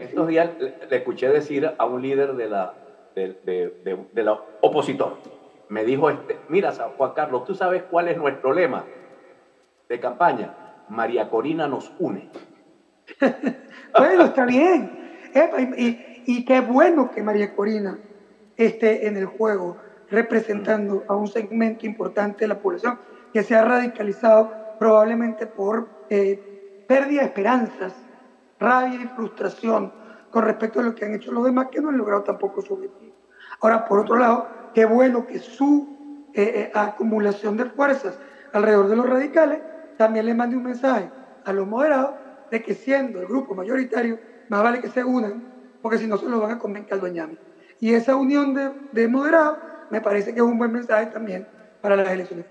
Estos días le, escuché decir a un líder de la, de, la opositor, me dijo, este, mira Juan Carlos, tú sabes cuál es nuestro lema de campaña, María Corina nos une. bueno, está bien. y, qué bueno que María Corina esté en el juego representando a un segmento importante de la población que se ha radicalizado probablemente por eh, pérdida de esperanzas, rabia y frustración con respecto a lo que han hecho los demás que no han logrado tampoco su objetivo. Ahora, por otro lado, qué bueno que su eh, eh, acumulación de fuerzas alrededor de los radicales también le mande un mensaje a los moderados de que siendo el grupo mayoritario, más vale que se unan, porque si no se lo van a comer caldoñame. Y esa unión de, de moderados me parece que es un buen mensaje también para las elecciones